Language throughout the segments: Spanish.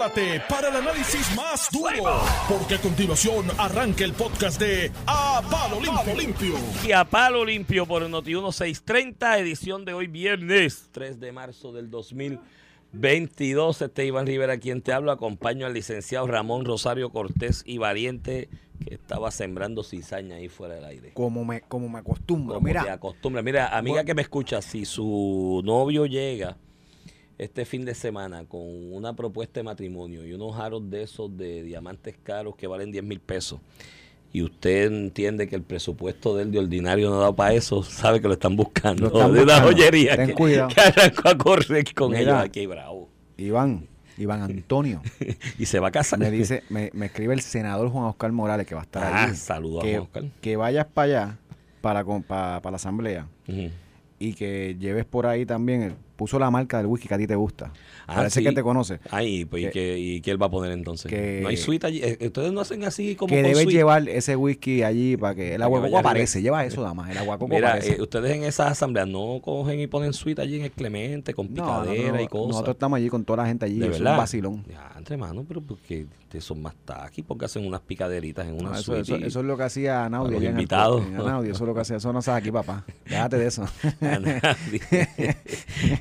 prepárate para el análisis más duro, porque a continuación arranca el podcast de A Palo Limpio. Y a Palo Limpio por el Noti 1630, edición de hoy viernes 3 de marzo del 2022. Este Iván Rivera quien te habla, acompaño al licenciado Ramón Rosario Cortés y Valiente que estaba sembrando cizaña ahí fuera del aire. Como me, como me acostumbro. Como Mira, te acostumbra. Mira, amiga que me escucha, si su novio llega este fin de semana con una propuesta de matrimonio y unos aros de esos de diamantes caros que valen 10 mil pesos, y usted entiende que el presupuesto del de ordinario no da para eso, sabe que lo están buscando. Lo están de una buscando. joyería Ten que, cuidado. que arrancó a correr con Mira. ellos aquí, bravo. Iván, Iván Antonio, y se va a casar. me dice, me, me escribe el senador Juan Oscar Morales que va a estar Ah, saludos a que, Juan Oscar. que vayas para allá, para, para, para la asamblea, y que lleves por ahí también, el- puso la marca del whisky que a ti te gusta. Ah, Parece sí. que te conoce. Ay, pues, ¿y, Que- qué, ¿y qué él va a poner entonces? que- no hay suite allí. Eh, Ustedes no hacen así como Que debes llevar ese whisky allí para que el aguacoco vaya aparece. Lleva eso, damas. El aguacoco Mira, aparece. eh, ustedes en esas asambleas no cogen y ponen suite allí en el Clemente con No, no, picadera no, y cosas. Nosotros estamos allí con toda la gente allí. de es un verdad. vacilón. Ya, entre mano, pero porque ustedes son más taqui, porque hacen unas picaderitas en una No, eso, eso- eso es lo que hacía Anaudi. los en el- invitados. en Anaudi, eso es lo que hacía. Eso no sabes aquí, papá. Déjate de eso.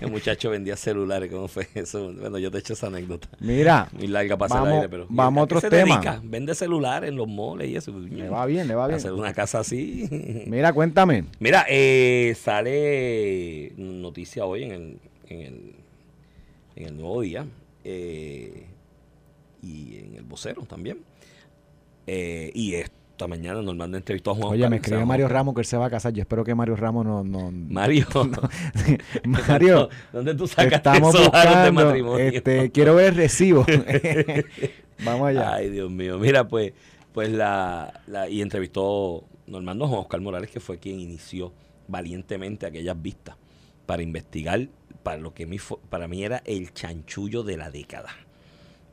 el muchacho vendía celulares, ¿cómo fue eso? Bueno, yo te echo esa anécdota. Mira, Muy larga para el Vamos- aire, pero. vamos a ¿a qué otros temas. Vende celulares en los moles y eso. le va bien, le va bien. Hacer una casa así. Mira, cuéntame. Mira, eh, sale noticia hoy en el, en el, en el nuevo día eh, y en el vocero también. Eh, y esta mañana Normando entrevistó a Juan Oye, Oscar, me llama Mario Oscar. Ramos que él se va a casar. Yo espero que Mario Ramos no. no Mario, Mario, ¿dónde tú sacaste estamos esos aros de buscando. matrimonio? Este, quiero ver el recibo. Vamos allá. Ay, Dios mío. Mira, pues, pues la, la- y entrevistó Normando a Juan Oscar Morales, que fue quien inició valientemente aquellas vistas para investigar para lo que mi fue- para mí era el chanchullo de la década.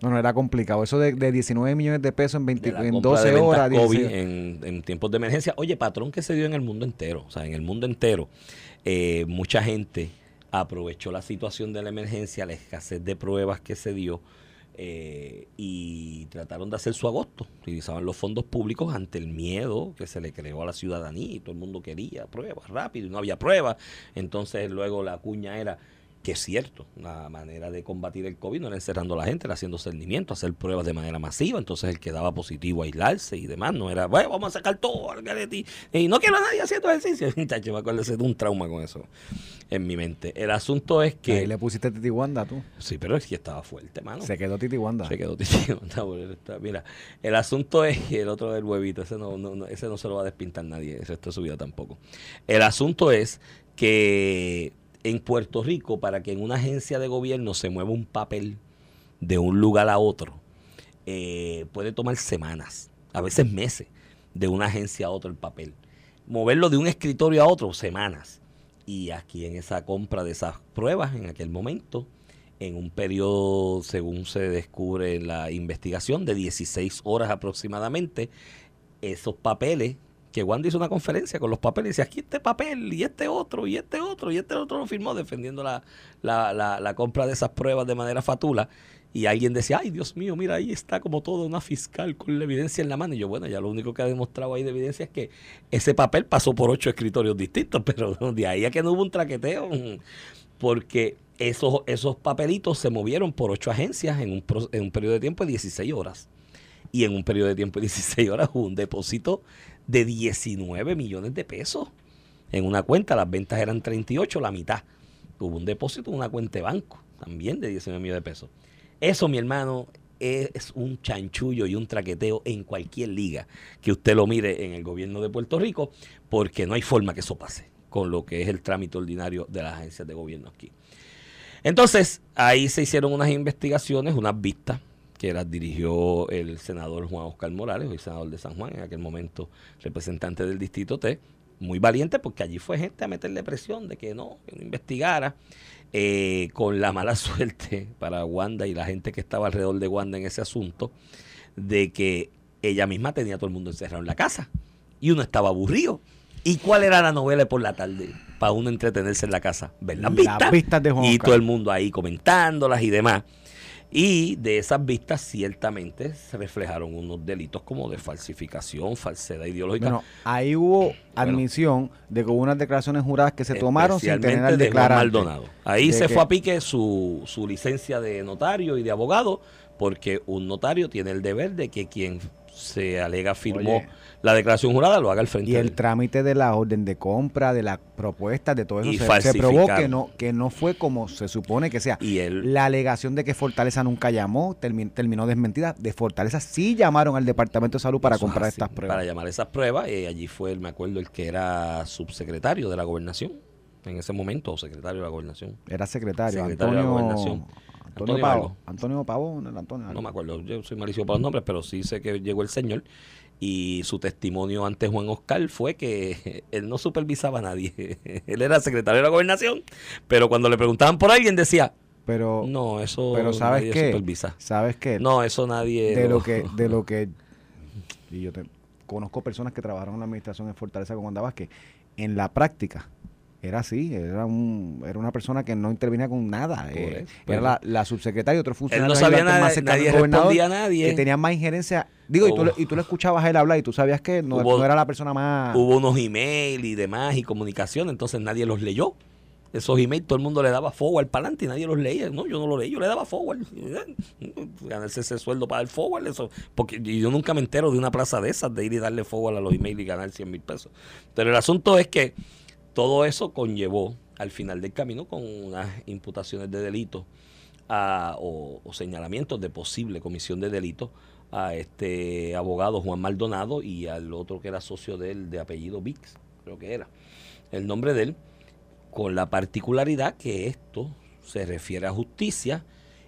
No, no, era complicado. Eso de, de 19 millones de pesos en, 20 de la en compra 12 de ventas horas. COVID 16. en, en tiempos de emergencia. Oye, patrón que se dio en el mundo entero. O sea, en el mundo entero, eh, mucha gente aprovechó la situación de la emergencia, la escasez de pruebas que se dio eh, y trataron de hacer su agosto. Utilizaban los fondos públicos ante el miedo que se le creó a la ciudadanía y todo el mundo quería pruebas rápido y no había pruebas. Entonces luego la cuña era que es cierto, la manera de combatir el COVID no era encerrando a la gente, era haciendo cernimiento, hacer pruebas de manera masiva, entonces el que daba positivo aislarse y demás, no era, bueno, vamos a sacar todo al garete y, no quiero a nadie haciendo ejercicio. Chacho, me acuerdo de un trauma con eso en mi mente. El asunto es que... Ahí le pusiste Titi Wanda, tú. Sí, pero es que estaba fuerte, mano. Se quedó Titi Wanda. Se quedó está bueno, está- Mira, el asunto es que el otro del huevito, ese no, no, no- ese no se lo va a despintar nadie, resto de su vida tampoco. El asunto es que en Puerto Rico, para que en una agencia de gobierno se mueva un papel de un lugar a otro, eh, puede tomar semanas, a veces meses, de una agencia a otro el papel. Moverlo de un escritorio a otro, semanas. Y aquí en esa compra de esas pruebas, en aquel momento, en un periodo, según se descubre en la investigación, de 16 horas aproximadamente, esos papeles, que Wanda hizo una conferencia con los papeles, y decía, aquí este papel, y este otro, y este otro, y este otro lo firmó defendiendo la, la, la, compra de esas pruebas de manera fatula. Y alguien decía, ay Dios mío, mira, ahí está como todo una fiscal con la evidencia en la mano. Y yo, bueno, ya lo único que ha demostrado ahí de evidencia es que ese papel pasó por ocho escritorios distintos, pero de ahí a que no hubo un traqueteo, porque esos, esos papelitos se movieron por ocho agencias en un, en un periodo de tiempo de 16 horas. Y en un periodo de tiempo de 16 horas hubo un depósito de 19 millones de pesos en una cuenta. Las ventas eran 38, la mitad. Hubo un depósito en una cuenta de banco también de 19 millones de pesos. Eso, mi hermano, es un chanchullo y un traqueteo en cualquier liga que usted lo mire en el gobierno de Puerto Rico, porque no hay forma que eso pase con lo que es el trámite ordinario de las agencias de gobierno aquí. Entonces, ahí se hicieron unas investigaciones, unas vistas, que las dirigió el senador Juan Oscar Morales, hoy senador de San Juan, en aquel momento representante del Distrito T, muy valiente porque allí fue gente a meterle presión de que no, que no investigara, eh, con la mala suerte para Wanda y la gente que estaba alrededor de Wanda en ese asunto, de que ella misma tenía a todo el mundo encerrado en la casa y uno estaba aburrido. ¿Y cuál era la novela por la tarde? Para uno entretenerse en la casa. Ver las Las vistas. vistas de Juan y todo el mundo ahí comentándolas y demás. Y de esas vistas ciertamente se reflejaron unos delitos como de falsificación, falsedad ideológica. Bueno, ahí hubo admisión de que hubo unas declaraciones juradas que se tomaron sin tener al de Juan declarante. Maldonado. Ahí De se que- fue a pique su, su licencia de notario y de abogado, porque un notario tiene el deber de que quien se alega firmó Oye. la declaración jurada lo haga al frente Y el trámite de la orden de compra, de las propuestas, de todo eso, Y se, se probó que no, que no fue como se supone que sea. Y él, La alegación de que Fortaleza nunca llamó termi- terminó desmentida. De Fortaleza sí llamaron al Departamento de Salud para comprar así, estas pruebas. Para llamar esas pruebas, eh, allí fue, me acuerdo, el que era subsecretario de la gobernación en ese momento, o secretario de la gobernación. Era secretario, Secretario de la Gobernación. Antonio, Antonio Pavo. algo. Antonio Pavón, el Antonio. No me acuerdo, yo soy malísimo para los nombres, pero sí sé que llegó el señor y su testimonio ante Juan Oscar fue que él no supervisaba a nadie. él era secretario de la gobernación, pero cuando le preguntaban por alguien decía, Pero, no, eso pero ¿sabes nadie qué? supervisa. ¿Sabes qué? No, eso nadie... de lo lo- que de lo que y yo te, conozco personas que trabajaron en la administración en Fortaleza con Wanda Vázquez en la práctica era así era un era una persona que no intervenía con nada eh, eso, era la, la subsecretaria y otro Él funcionario no sabía nada, cercano nadie respondía a nadie. que tenían más injerencia digo y, tú, le- y tú le escuchabas a él hablar y tú sabías que no, Hubo- no era la persona más Hubo unos emails y demás y comunicación, entonces nadie los leyó. Esos emails todo el mundo le daba forward para adelante y nadie los leía. No, yo no lo leí, yo le daba forward. Ganarse ese sueldo para el forward, eso. Porque y yo nunca me entero de una plaza de esas, de ir y darle forward a los emails y ganar 100 mil pesos. Pero el asunto es que todo eso conllevó al final del camino con unas imputaciones de delito a- o, o señalamientos de posible comisión de delito a este abogado Juan Maldonado y al otro que era socio de él de apellido Vix, creo que era. El nombre de él, con la particularidad que esto se refiere a justicia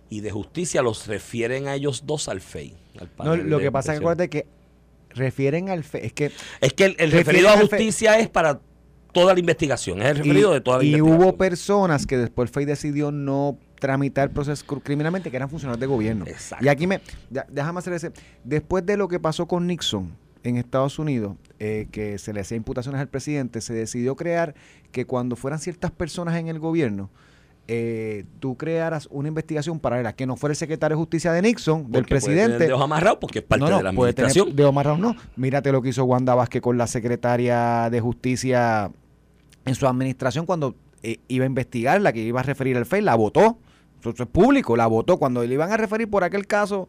y de justicia los refieren a ellos dos al FEI. al no, lo que pasa es que refieren al fe, es que Es que el, referido a FEI. justicia es para toda la investigación, es el referido de toda la y investigación. hubo personas que después el FEI decidió no tramitar procesos cr- criminalmente que eran funcionarios de gobierno. Exacto. Y aquí me, ya- déjame hacer ese, después de lo que pasó con Nixon en Estados Unidos, eh, que se le hacía imputaciones al presidente, se decidió crear que cuando fueran ciertas personas en el gobierno, eh, tú crearas una investigación paralela, que no fuera el secretario de justicia de Nixon, del Porque puede tener presidente. amarrado porque es parte no, no, de la administración. dedo amarrado, no. Mírate lo que hizo Wanda Vázquez con la secretaria de justicia en su administración cuando eh, iba a investigar, la que iba a referir al FEI, la votó. Eso, eso es público, la votó. Cuando le iban a referir por aquel caso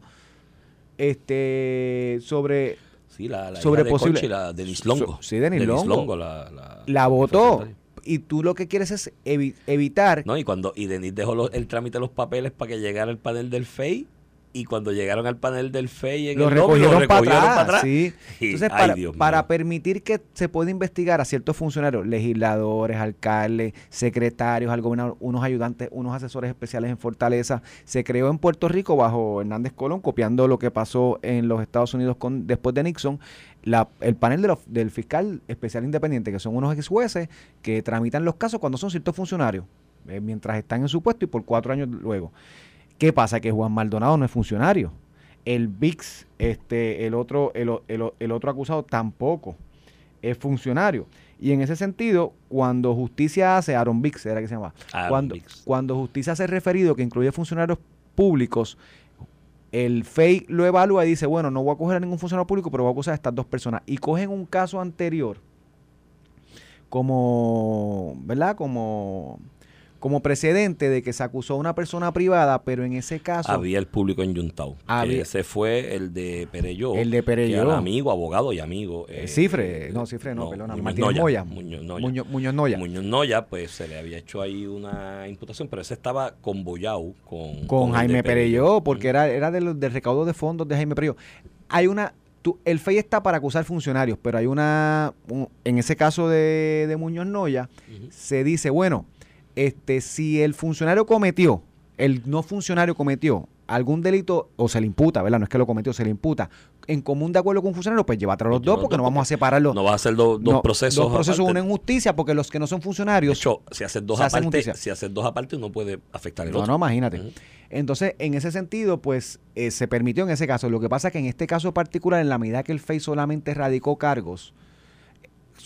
este sobre Sí, la, la sobre de posible- Conchi, la Denis Longo. So- sí, Denis Longo. la, la, la votó. Y tú lo que quieres es evi- evitar No, y cuando y Denis dejó los- el trámite de los papeles para que llegara el panel del FEI y cuando llegaron al panel del FEI en lo el lobby, recogieron, para atrás, para atrás. sí. Entonces, ay, para, Dios mío. para permitir que se pueda investigar a ciertos funcionarios, legisladores, alcaldes, secretarios, al gobernador, unos ayudantes, unos asesores especiales en Fortaleza, se creó en Puerto Rico bajo Hernández Colón, copiando lo que pasó en los Estados Unidos con, después de Nixon, la- el panel de los- del fiscal especial independiente, que son unos ex jueces que tramitan los casos cuando son ciertos funcionarios, eh, mientras están en su puesto y por cuatro años luego. ¿Qué pasa? Que Juan Maldonado no es funcionario. El VIX, este, el otro, el, otro acusado tampoco es funcionario. Y en ese sentido, cuando justicia hace, Aaron Vix era que se llama, Aaron cuando, cuando justicia hace referido que incluye funcionarios públicos, el FEI lo evalúa y dice, bueno, no voy a coger a ningún funcionario público, pero voy a acusar a estas dos personas. Y cogen un caso anterior como, ¿verdad? Como, como precedente de que se acusó a una persona privada, pero en ese caso... Había el público en Había- ese fue el de Pereyó. El de Pereyó. que era amigo, abogado y amigo. Eh, eh, Cifre, eh, no, Cifre no, perdona, Muñoz Martínez Noya, Moya. Muñoz Noya. Muñoz, Muñoz Noya. Muñoz Noya, pues se le había hecho ahí una imputación, pero ese estaba con Boyau, con, con de Jaime Pereyó, porque era, era del, del recaudo de fondos de Jaime Pereyó. Hay una, tú- el FEI está para acusar funcionarios, pero hay una, un- en ese caso de, de Muñoz Noya, se dice, bueno, este, si el funcionario cometió, el no funcionario cometió algún delito, o se le imputa, ¿verdad? No es que lo cometió, se le imputa, en común de acuerdo con un funcionario, pues llévatelo a los dos, porque no vamos a separarlos. No va a ser do- dos No, procesos. Dos procesos, aparte. uno en justicia, porque los que no son De funcionarios hecho, si haces dos se hacen aparte, justicia. si haces dos aparte, uno puede afectar el No, otro. no, imagínate. Entonces, en ese sentido, pues eh, se permitió en ese caso. Lo que pasa es que en este caso particular, en la medida que el FEI solamente radicó cargos,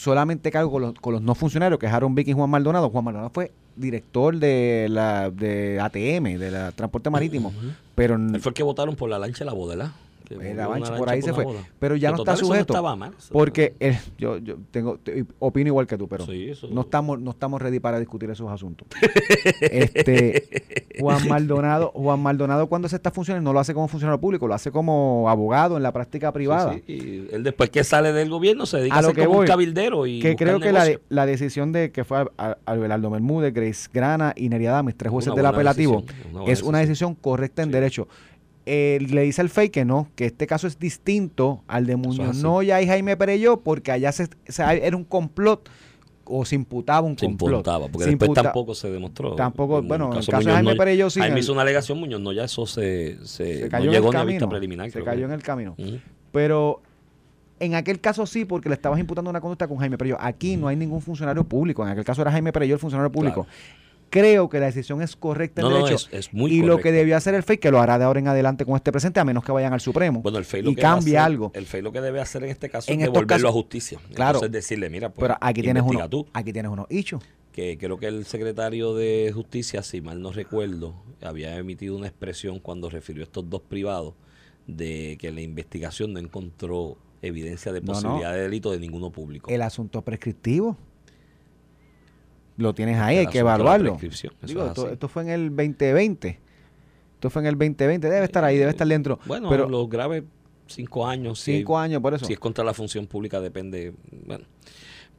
solamente cargos con los, con los no funcionarios, que es Aaron Vick y Juan Maldonado. Juan Maldonado fue director de la de ATM, de la transporte marítimo. Ujú. pero Él fue el que votaron por la lancha de la boda, lancha por ahí se fue. boda. Pero ya Que no total, está sujeto. estaba mal, porque el- yo, yo tengo te- opino igual que tú, pero Sí, eso- no estamos no estamos ready para discutir esos asuntos. este Juan Maldonado, Juan Maldonado cuando hace estas funciones no lo hace como funcionario público, lo hace como abogado en la práctica privada. Sí, sí, Y él después que sale del gobierno se dedica A a, lo ser que como voy, un cabildero y que creo que la, la decisión de que fue a- a- Albelardo Bermúdez, Grace Grana y Neria mis tres jueces Una del apelativo, decisión, una es una decisión correcta en derecho. Eh, le dice al FEI que no, que este caso es distinto al de Muñoz. Noya y Jaime Pereyó, porque allá se, se- era un complot o se imputaba un Se complot. imputaba, porque Se después imputa- tampoco se demostró. Tampoco, En bueno, en el caso caso de Jaime Noya- Pereyó sí. Jaime hizo una alegación, Muñoz no ya eso se, se, se no cayó en llegó el camino. vista preliminar. se cayó que. en el camino. Pero en aquel caso sí, porque le estabas imputando una conducta con Jaime Pereyó. Aquí no hay ningún funcionario público. En aquel caso era Jaime Pereyó el funcionario público. Creo que la decisión es correcta en No, no, derecho. es, es muy y lo que debió hacer el FEI, que lo hará de ahora en adelante con este presente, a menos que vayan al Supremo Bueno, el FEI lo y que cambie hacer- algo. El FEI lo que debe hacer en este caso En es devolverlo casos- a justicia. Claro. Entonces decirle, mira, pues, Pero aquí tienes uno, tú. aquí tienes unos hechos. que creo que el secretario de Justicia, si mal no recuerdo, había emitido una expresión cuando refirió a estos dos privados de que la investigación no encontró evidencia de No, no. posibilidad de delito de ninguno público. El asunto prescriptivo. Lo tienes ahí, hay que evaluarlo. Digo, es esto, fue en el 2020. Esto fue en el 2020. Debe estar ahí, debe estar dentro. Bueno, pero los graves cinco años. si cinco años, por eso. Si es contra la función pública depende, bueno.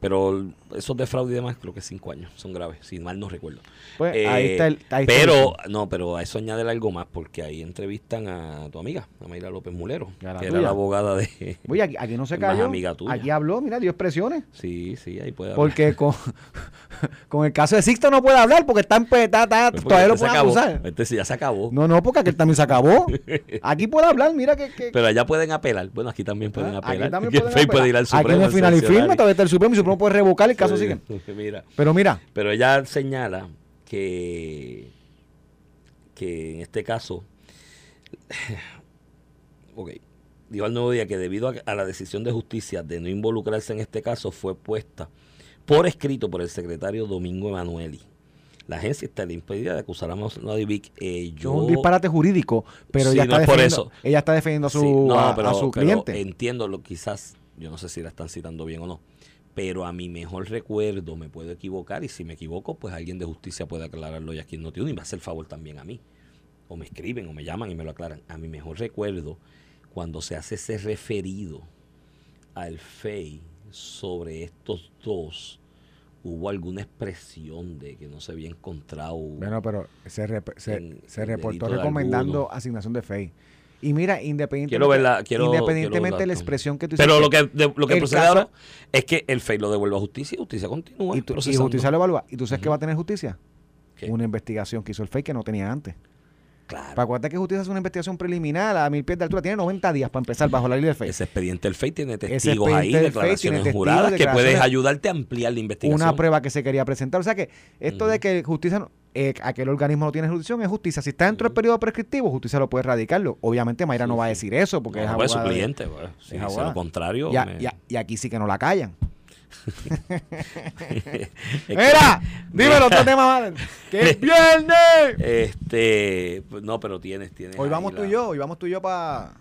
Pero esos de fraude y demás creo que cinco años son graves, si mal no recuerdo. Pues, Eh, ahí está el. ahí está el- pero, no, pero a eso añade algo más, porque ahí entrevistan a tu amiga, a Mayra López Mulero, ¿Y a la que tuya? era la abogada de... Oye, aquí, aquí no se cayó. amiga tuya. Aquí habló, mira, dio expresiones. Sí, sí, ahí puede haber. Porque con, con el caso de Sixto no puede hablar porque está, en pe- está- está- Pues porque todavía lo este se pueden acusar. Este sí ya se acabó. No, no, porque aquel también se acabó. Aquí puede hablar, mira que. que- Pero allá pueden apelar. Bueno, aquí también pueden ah, apelar. aquí también pueden apelar. puede ir al Supremo. Aquí no al es final y sancionar. todavía está el Supremo y puede revocar el caso Sí, sigue. Mira, Pero mira, Pero ella señala que, que en este caso, ok, dijo al nuevo día que debido a, a la decisión de justicia de no involucrarse en este caso fue puesta por escrito por el secretario Domingo Emanueli. La agencia está impedida de acusar a Mosnadivic. Eh, yo, un disparate jurídico, pero Sí, ella, no está es por defendiendo, eso. ella está defendiendo a su, Sí, no, a, pero- a su pero cliente. entiendo lo quizás, yo no sé si la están citando bien o no, pero a mi mejor recuerdo me puedo equivocar y si me equivoco, pues alguien de justicia puede aclararlo y aquí no tiene y me hace el favor también a mí. O me escriben o me llaman y me lo aclaran. A mi mejor recuerdo, cuando se hace ese referido al FEI sobre estos dos, hubo alguna expresión de que no se había encontrado. Bueno, pero se, rep- se, en- se en reportó recomendando alguno. asignación de FEI. Y mira, independientemente, Quiero verla, quiero- independientemente quiero de la expresión que tú Pero hiciste, lo que, de- lo que procede caso- ahora es que el FEI lo devuelve a justicia y justicia continúa. y, tú- y justicia lo evalúa. ¿Y tú sabes qué va a tener justicia? ¿Qué? Una investigación que hizo el FEI que no tenía antes. Claro. Para acuérdate que justicia hace una investigación preliminar a mil pies de altura. Tiene 90 días para empezar bajo la ley del FEI. Ese expediente del FEI tiene testigos ahí, declaraciones testigos, juradas que puedes ayudarte a ampliar la investigación. una prueba que se quería presentar. O sea que esto de que justicia, no- eh, aquel organismo no tiene jurisdicción es justicia. Si está dentro del periodo prescriptivo, justicia lo puede erradicarlo. Obviamente Mayra Sí, no va a decir eso porque No, es pues, su abogada de- cliente. pues, si es lo contrario. y, a- me- y a- y aquí sí que no la callan. ¡Mira! Dímelo, otro tema más. ¡Que es viernes! Este, no, pero tienes, tienes. Hoy vamos tú y yo, hoy vamos tú y yo para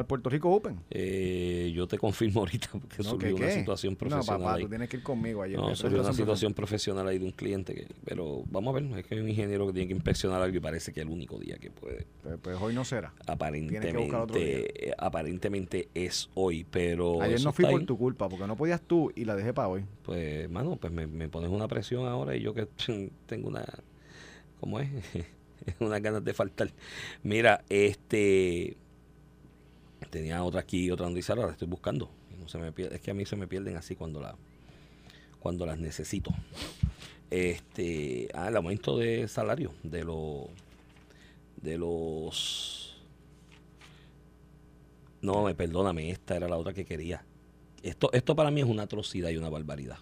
el Puerto Rico Open. Eh, yo te confirmo ahorita porque ¿No? surgió ¿Qué, una qué? situación No, profesional. papá, ahí. tú tienes que ir conmigo ayer. No, surgió una situación profesional ahí de un cliente, que, pero vamos a ver, es que hay un ingeniero que tiene que inspeccionar algo y parece que el único día que puede, Pues, pues hoy no será. buscar otro aparentemente, aparentemente es hoy, pero Ayer no fui por ahí. tu culpa, porque no podías tú y la dejé para hoy. Pues, mano, pues me, me pones una presión ahora y yo que tengo una, ¿cómo es? Unas ganas de faltar. Mira, este, tenía otra aquí, otra noticia, ahora la estoy buscando. No se me es que a mí se me pierden así cuando la, cuando las necesito. Este, ah, el aumento de salario de los, de los, no, me perdóname, esta era la otra que quería. Esto, esto para mí es una atrocidad y una barbaridad.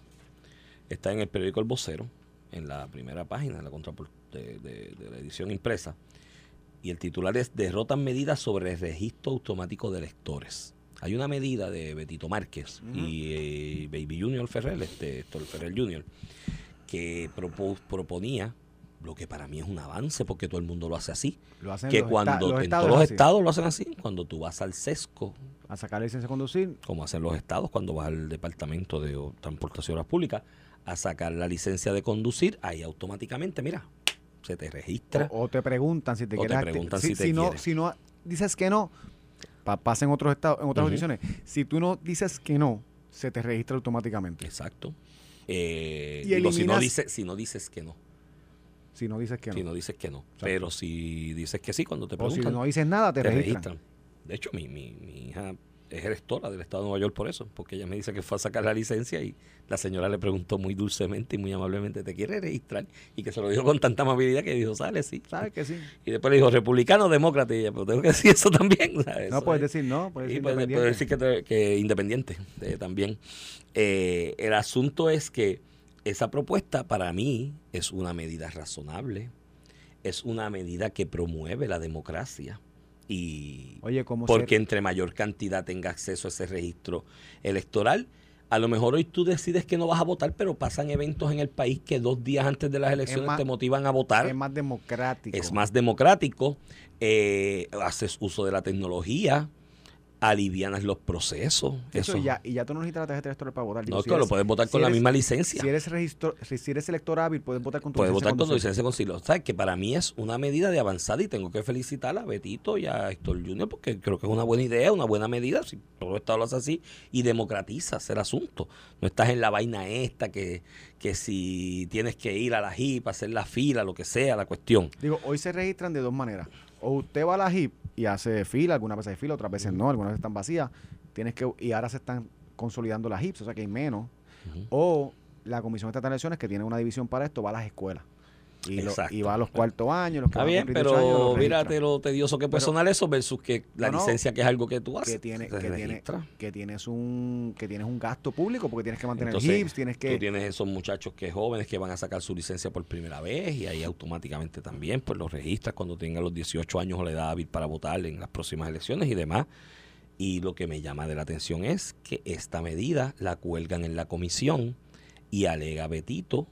Está en el periódico El Vocero, en la primera página, en la de, de- de la edición impresa. Y el titular es Derrotan medidas sobre el registro automático de electores. Hay una medida de Betito Márquez y eh, Baby Junior Ferrer, este, Héctor Ferrer Junior, que propo- proponía lo que para mí es un avance porque todo el mundo lo hace así. Lo hacen que los cuando los en todos los así, estados lo hacen así, cuando tú vas al sesco, A sacar la licencia de conducir. como hacen los estados, cuando vas al departamento de transportación pública a sacar la licencia de conducir, ahí automáticamente, mira, se te registra. O, o te preguntan si te O te quieres acti- preguntan si te no, quieres. si no dices que no, pa- pasa en otros estados, en otras jurisdicciones. Si tú no dices que no, se te registra automáticamente. Exacto. Eh, Y digo, si, no dices, si no dices que no. Si no dices que no. Si no dices que no. Pero si dices que sí, cuando te o si preguntan, no dices nada, te, te registran. registran. De hecho, mi, mi, mi hija es electora del estado de Nueva York por eso, porque ella me dice que fue a sacar la licencia y la señora le preguntó muy dulcemente y muy amablemente, ¿te quiere registrar? Y que se lo dijo con tanta amabilidad que dijo, sale, sí. ¿Sabes que sí? Y después le dijo, republicano o demócrata, y ella, pero tengo que decir eso también. ¿sabes? No puedes es- decir no, puedes decir puede, puede independiente. decir que, te- que independiente eh, también. Eh, el asunto es que esa propuesta para mí es una medida razonable, es una medida que promueve la democracia y Oye, ¿cómo porque ser- entre mayor cantidad tenga acceso a ese registro electoral, a lo mejor hoy tú decides que no vas a votar, pero pasan eventos en el país que dos días antes de las elecciones más- te motivan a votar es más democrático? es más democrático, eh, haces uso de la tecnología, alivianas los procesos. Eso, ya, y ya tú no necesitas la tarjeta electoral para votar. Digo, no, que lo puedes votar si con la misma licencia. Si eres, registro, si eres elector hábil, puedes votar con tu Puedes licencia votar con tu licencia de conducir. O sea, que para mí es una medida de avanzada y tengo que felicitar a Betito y a Héctor Junior porque creo que es una buena idea, una buena medida. Si todo el Estado lo hace así y democratizas el asunto. No estás en la vaina esta que, que si tienes que ir a la JIP, hacer la fila, lo que sea, la cuestión. Digo, hoy se registran de dos maneras. O usted va a la HIP y hace fila, algunas veces hay fila, otras veces no, algunas veces están vacías. Tienes que, y ahora se están consolidando las HIPs, o sea que hay menos. O la Comisión Estatal de Elecciones, que tiene una división para esto, va a las escuelas. Y, lo- Exacto. y va a los cuartos años, los que Está bien, cumplir 18 años, pero mírate lo tedioso que puede Pero- sonar eso versus que la No, licencia que es algo que tú haces. que tiene, que, tiene, que tienes un que tienes un gasto público porque tienes que mantener Entonces, HIPs, tienes que Tú tienes esos muchachos que jóvenes que van a sacar su licencia por primera vez y ahí automáticamente también pues los registras cuando tengan los 18 años o la edad hábil para votar en las próximas elecciones y demás. Y lo que me llama de la atención es que esta medida la cuelgan en la comisión y alega Betito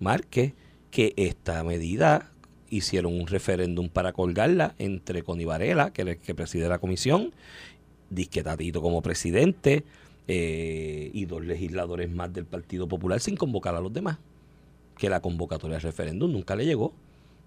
Márquez que esta medida hicieron un referéndum para colgarla entre Connie Varela, que, es el que preside la comisión, Disque Tatito como presidente eh, y dos legisladores más del Partido Popular sin convocar a los demás. Que la convocatoria al referéndum nunca le llegó.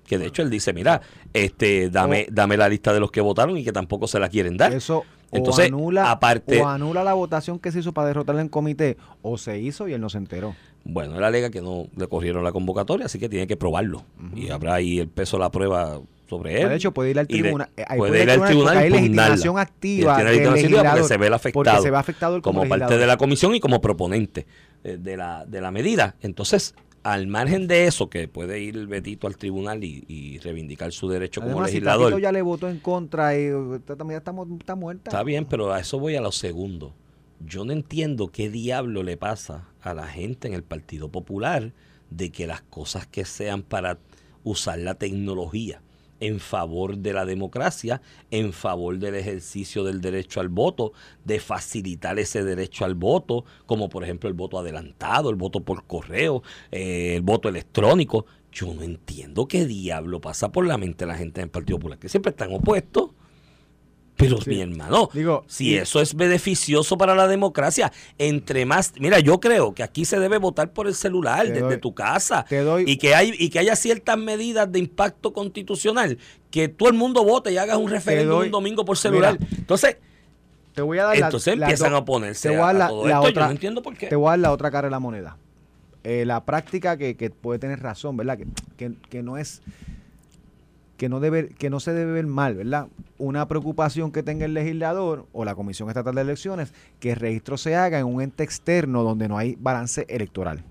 Que de hecho él dice, mira, este, dame, dame la lista de los que votaron y que tampoco se la quieren dar. eso Entonces, o anula aparte- o anula la votación que se hizo para derrotarla en comité o se hizo y él no se enteró. Bueno, él alega que no le corrieron la convocatoria, así que tiene que probarlo. Y habrá ahí el peso de la prueba sobre él. De hecho, puede ir al tribunal. eh, ahí puede ir al tribunal hay legitimación activa. tiene legitimación porque se ve el afectado. Porque se ve afectado como, como parte de la comisión y como proponente eh, de, la, de la medida. Entonces, al margen de eso, que puede ir el Betito al tribunal y, y reivindicar su derecho como Además, si legislador. Tatito ya le votó en contra y esta también está, está muerta. Está bien, pero a eso voy a lo segundo. Yo no entiendo qué diablo le pasa a la gente en el Partido Popular de que las cosas que sean para usar la tecnología en favor de la democracia, en favor del ejercicio del derecho al voto, de facilitar ese derecho al voto, como por ejemplo el voto adelantado, el voto por correo, eh, el voto electrónico. Yo no entiendo qué diablo pasa por la mente de la gente en el Partido Popular, que siempre están opuestos. Pero Sí. mi hermano, Digo, si eso es beneficioso para la democracia, entre más, mira, yo creo que aquí se debe votar por el celular desde doy- tu casa te doy- y que hay y que haya ciertas medidas de impacto constitucional que todo el mundo vote y hagas un referéndum doy- un domingo por celular. Mira, Entonces, Te voy a dar la- entonces las empiezan dos- a oponerse te voy a la- todo la esto. Yo otra- no entiendo por qué. Te voy a dar la otra cara de la moneda. Eh, la práctica que, que puede tener razón, ¿verdad? Que, que, que no es que no debe que no se debe ver mal, ¿verdad? Una preocupación que tenga el legislador o la Comisión Estatal de Elecciones que el registro se haga en un ente externo donde no hay balance electoral.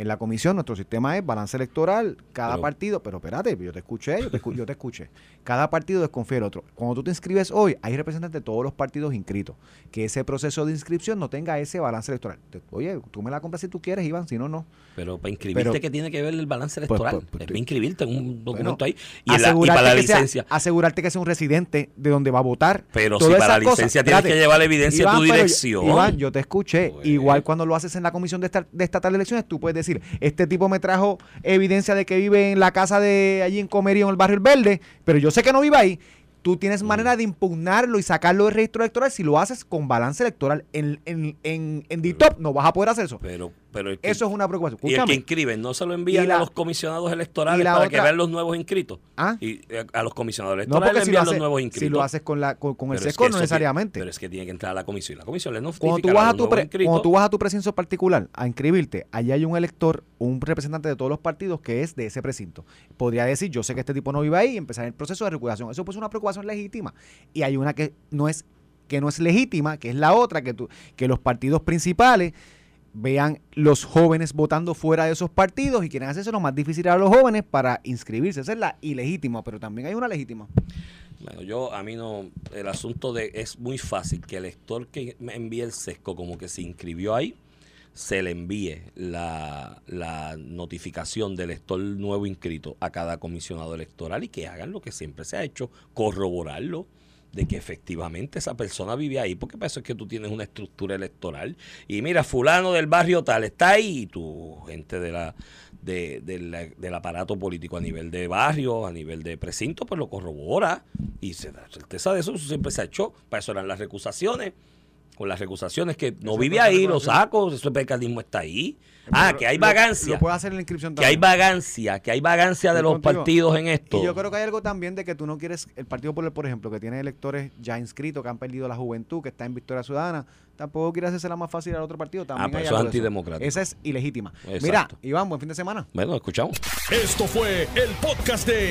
En la comisión nuestro sistema es balance electoral, cada Pero- partido, pero espérate, yo te escuché, yo te, escu- yo te escuché. Cada partido desconfía del otro. Cuando tú te inscribes hoy, hay representantes de todos los partidos inscritos. Que ese proceso de inscripción no tenga ese balance electoral. Oye, tú me la compras si tú quieres, Iván, si no, no. Pero para inscribirte, Pero- ¿qué tiene que ver el balance electoral? pues, pues, es para inscribirte en un documento Bueno, ahí. Y, la- y para la sea- licencia. asegurarte que sea un residente de donde va a votar. Pero si para la esas cosas. licencia tienes Espérate, que llevar la evidencia Iván, de tu yo- dirección. Iván, yo te escuché. Pues. Igual cuando lo haces en la comisión de, esta, de estatal de elecciones, tú puedes decir decir, este tipo me trajo evidencia de que vive en la casa de allí en Comerío, en el barrio El Verde, pero yo sé que no vive ahí. Tú tienes manera de impugnarlo y sacarlo del registro electoral si lo haces con balance electoral. En, en, en, en DTOP no vas a poder hacer eso. Pero, pero el que- Eso es una preocupación. y el que Escúchame. inscribe no se lo envían la- a los comisionados electorales para que vean los nuevos inscritos. ¿Ah? Y eh, a los comisionados No, electorales porque le si lo, envían los nuevos inscritos. si lo haces con, la, con, con el es SESCO, que no necesariamente. Tiene, pero es que tiene que entrar a la comisión. La comisión le notifica Cuando tú, vas a tu pre- inscritos. cuando tú vas a tu precinto particular a inscribirte, allá hay un elector, un representante de todos los partidos que es de ese precinto. Podría decir, yo sé que este tipo no vive ahí y empezar el proceso de recuperación. Eso pues es una preocupación legítima. Y hay una que no es que no es legítima, que es la otra, que, tú, que los partidos principales vean los jóvenes votando fuera de esos partidos y quieren hacerse lo más difícil a los jóvenes para inscribirse. Esa es la ilegítima, pero también hay una legítima. Bueno, yo a mí no, el asunto de es muy fácil que el lector que me envíe el sesco como que se inscribió ahí, se le envíe la, la notificación del lector nuevo inscrito a cada comisionado electoral y que hagan lo que siempre se ha hecho, corroborarlo de que efectivamente esa persona vive ahí, porque para eso es que tú tienes una estructura electoral. Y mira, fulano del barrio tal está ahí, y tu gente de la, de, del aparato político a nivel de barrio, a nivel de precinto, pues lo corrobora. Y se da certeza de eso, eso siempre se ha hecho. Para eso eran las recusaciones. Con las recusaciones que no vive ahí, lo saco, eso el mecanismo está ahí. Ah, que hay vagancia. Lo, puede hacer en la inscripción Que hay también. vagancia, que hay vagancia de los contigo. partidos en esto. Y yo creo que hay algo también de que tú no quieres, el Partido Popular, por ejemplo, que tiene electores ya inscritos, que han perdido la juventud, que está en Victoria Ciudadana, tampoco quiere hacerse la más fácil al otro partido. También pero hay eso es antidemocrático. Esa es ilegítima. Exacto. Mira, Iván, buen fin de semana. Bueno, escuchamos. Esto fue el podcast de